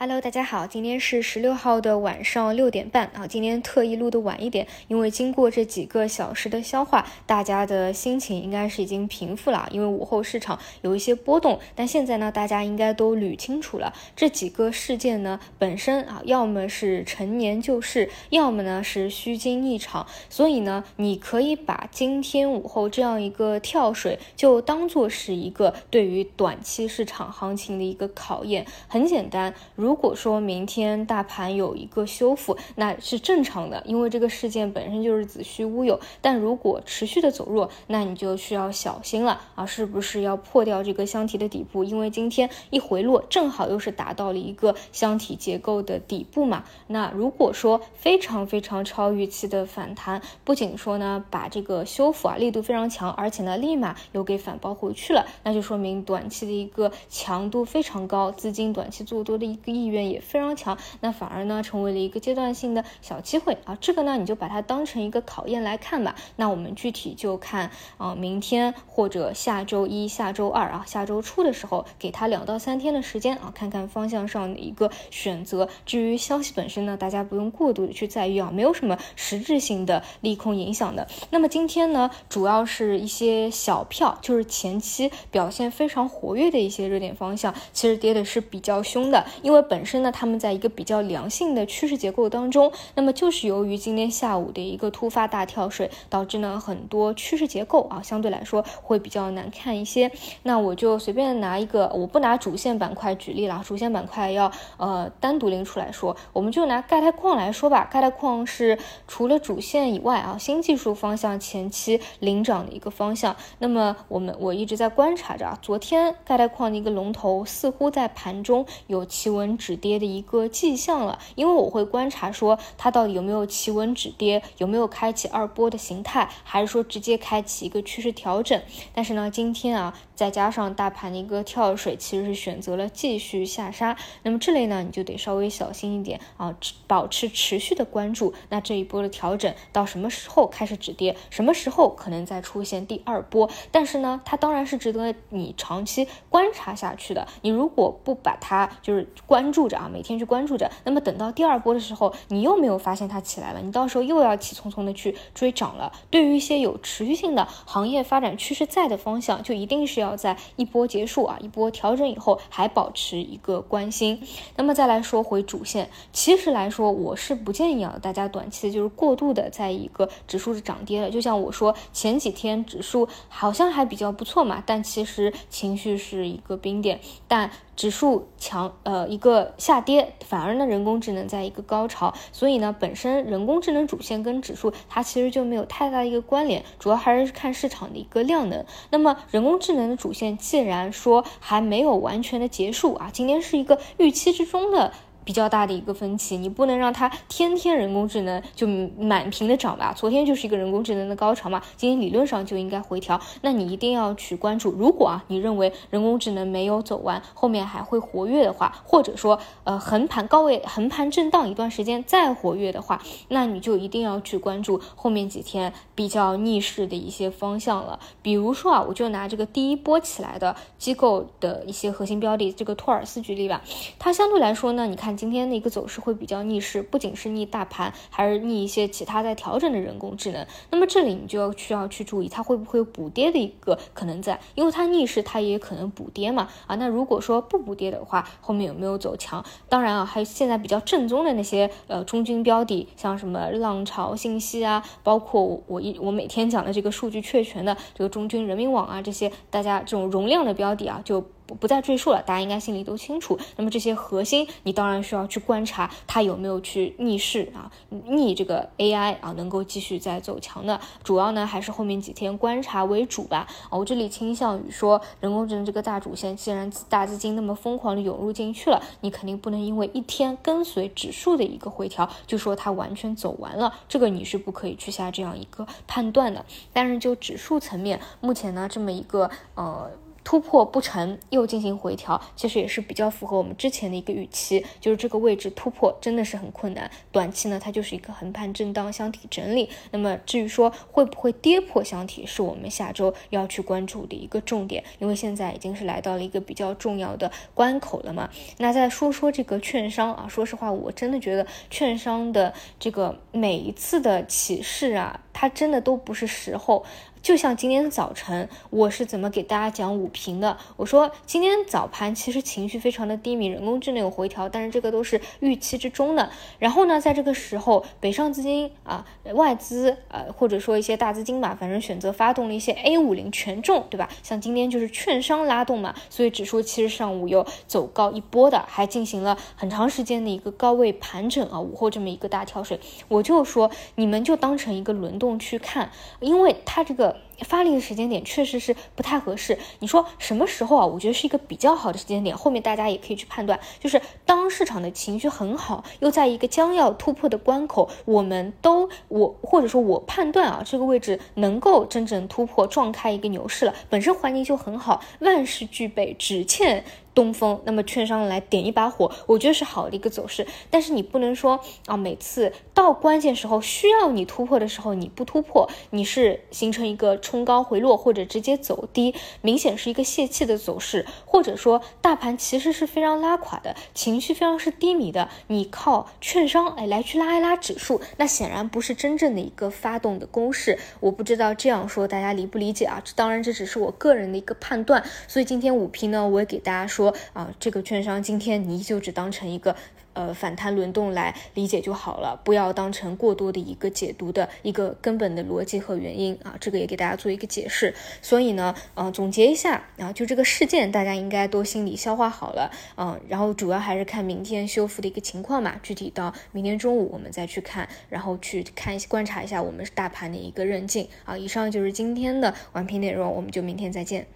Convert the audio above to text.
Hello，大家好，今天是十六号的晚上六点半啊。今天特意录的晚一点，因为经过这几个小时的消化，大家的心情应该是已经平复了。因为午后市场有一些波动，但现在呢，大家应该都捋清楚了这几个事件呢本身啊，要么是陈年旧事，要么呢是虚惊一场。所以呢，你可以把今天午后这样一个跳水，就当做是一个对于短期市场行情的一个考验。很简单，如如果说明天大盘有一个修复，那是正常的，因为这个事件本身就是子虚乌有。但如果持续的走弱，那你就需要小心了啊！是不是要破掉这个箱体的底部？因为今天一回落，正好又是达到了一个箱体结构的底部嘛。那如果说非常非常超预期的反弹，不仅说呢把这个修复啊力度非常强，而且呢立马又给反包回去了，那就说明短期的一个强度非常高，资金短期做多的一个。意愿也非常强，那反而呢成为了一个阶段性的小机会啊，这个呢你就把它当成一个考验来看吧。那我们具体就看啊，明天或者下周一、下周二啊，下周初的时候，给它两到三天的时间啊，看看方向上的一个选择。至于消息本身呢，大家不用过度的去在意啊，没有什么实质性的利空影响的。那么今天呢，主要是一些小票，就是前期表现非常活跃的一些热点方向，其实跌的是比较凶的，因为。本身呢，他们在一个比较良性的趋势结构当中，那么就是由于今天下午的一个突发大跳水，导致呢很多趋势结构啊相对来说会比较难看一些。那我就随便拿一个，我不拿主线板块举例了，主线板块要呃单独拎出来说，我们就拿钙钛矿来说吧。钙钛矿是除了主线以外啊，新技术方向前期领涨的一个方向。那么我们我一直在观察着啊，昨天钙钛矿的一个龙头似乎在盘中有企稳。止跌的一个迹象了，因为我会观察说它到底有没有企稳止跌，有没有开启二波的形态，还是说直接开启一个趋势调整。但是呢，今天啊，再加上大盘的一个跳水，其实是选择了继续下杀。那么这类呢，你就得稍微小心一点啊，保持持续的关注。那这一波的调整到什么时候开始止跌，什么时候可能再出现第二波？但是呢，它当然是值得你长期观察下去的。你如果不把它就是关。关注着啊，每天去关注着。那么等到第二波的时候，你又没有发现它起来了，你到时候又要气匆匆的去追涨了。对于一些有持续性的行业发展趋势在的方向，就一定是要在一波结束啊，一波调整以后还保持一个关心。那么再来说回主线，其实来说我是不建议啊大家短期就是过度的在一个指数是涨跌的。就像我说前几天指数好像还比较不错嘛，但其实情绪是一个冰点，但。指数强，呃，一个下跌，反而呢，人工智能在一个高潮，所以呢，本身人工智能主线跟指数它其实就没有太大的一个关联，主要还是看市场的一个量能。那么人工智能的主线既然说还没有完全的结束啊，今天是一个预期之中的。比较大的一个分歧，你不能让它天天人工智能就满屏的涨吧？昨天就是一个人工智能的高潮嘛，今天理论上就应该回调。那你一定要去关注，如果啊你认为人工智能没有走完，后面还会活跃的话，或者说呃横盘高位横盘震荡一段时间再活跃的话，那你就一定要去关注后面几天比较逆势的一些方向了。比如说啊，我就拿这个第一波起来的机构的一些核心标的，这个托尔斯举例吧，它相对来说呢，你看。今天的一个走势会比较逆势，不仅是逆大盘，还是逆一些其他在调整的人工智能。那么这里你就要需要去注意，它会不会有补跌的一个可能在？因为它逆势，它也可能补跌嘛。啊，那如果说不补跌的话，后面有没有走强？当然啊，还有现在比较正宗的那些呃中军标的，像什么浪潮信息啊，包括我一我每天讲的这个数据确权的这个中军人民网啊，这些大家这种容量的标的啊，就。不再赘述了，大家应该心里都清楚。那么这些核心，你当然需要去观察它有没有去逆势啊，逆这个 AI 啊，能够继续再走强的。主要呢还是后面几天观察为主吧。啊，我这里倾向于说，人工智能这个大主线，既然大资金那么疯狂的涌入进去了，你肯定不能因为一天跟随指数的一个回调，就说它完全走完了，这个你是不可以去下这样一个判断的。但是就指数层面，目前呢这么一个呃。突破不成，又进行回调，其实也是比较符合我们之前的一个预期，就是这个位置突破真的是很困难。短期呢，它就是一个横盘震荡箱体整理。那么至于说会不会跌破箱体，是我们下周要去关注的一个重点，因为现在已经是来到了一个比较重要的关口了嘛。那再说说这个券商啊，说实话，我真的觉得券商的这个每一次的起势啊，它真的都不是时候。就像今天早晨，我是怎么给大家讲五评的？我说今天早盘其实情绪非常的低迷，人工智能有回调，但是这个都是预期之中的。然后呢，在这个时候，北上资金啊、外资呃，或者说一些大资金吧，反正选择发动了一些 A 五零权重，对吧？像今天就是券商拉动嘛，所以指数其实上午又走高一波的，还进行了很长时间的一个高位盘整啊，午后这么一个大跳水。我就说你们就当成一个轮动动去看，因为它这个。发力的时间点确实是不太合适。你说什么时候啊？我觉得是一个比较好的时间点。后面大家也可以去判断，就是当市场的情绪很好，又在一个将要突破的关口，我们都我或者说我判断啊，这个位置能够真正突破撞开一个牛市了，本身环境就很好，万事俱备，只欠。东风，那么券商来点一把火，我觉得是好的一个走势。但是你不能说啊，每次到关键时候需要你突破的时候你不突破，你是形成一个冲高回落或者直接走低，明显是一个泄气的走势，或者说大盘其实是非常拉垮的，情绪非常是低迷的，你靠券商哎来去拉一拉指数，那显然不是真正的一个发动的攻势。我不知道这样说大家理不理解啊？当然这只是我个人的一个判断。所以今天五批呢，我也给大家说。啊，这个券商今天你依旧只当成一个呃反弹轮动来理解就好了，不要当成过多的一个解读的一个根本的逻辑和原因啊。这个也给大家做一个解释。所以呢，呃，总结一下啊，就这个事件大家应该都心里消化好了啊。然后主要还是看明天修复的一个情况嘛，具体到明天中午我们再去看，然后去看观察一下我们大盘的一个韧劲啊。以上就是今天的完评内容，我们就明天再见。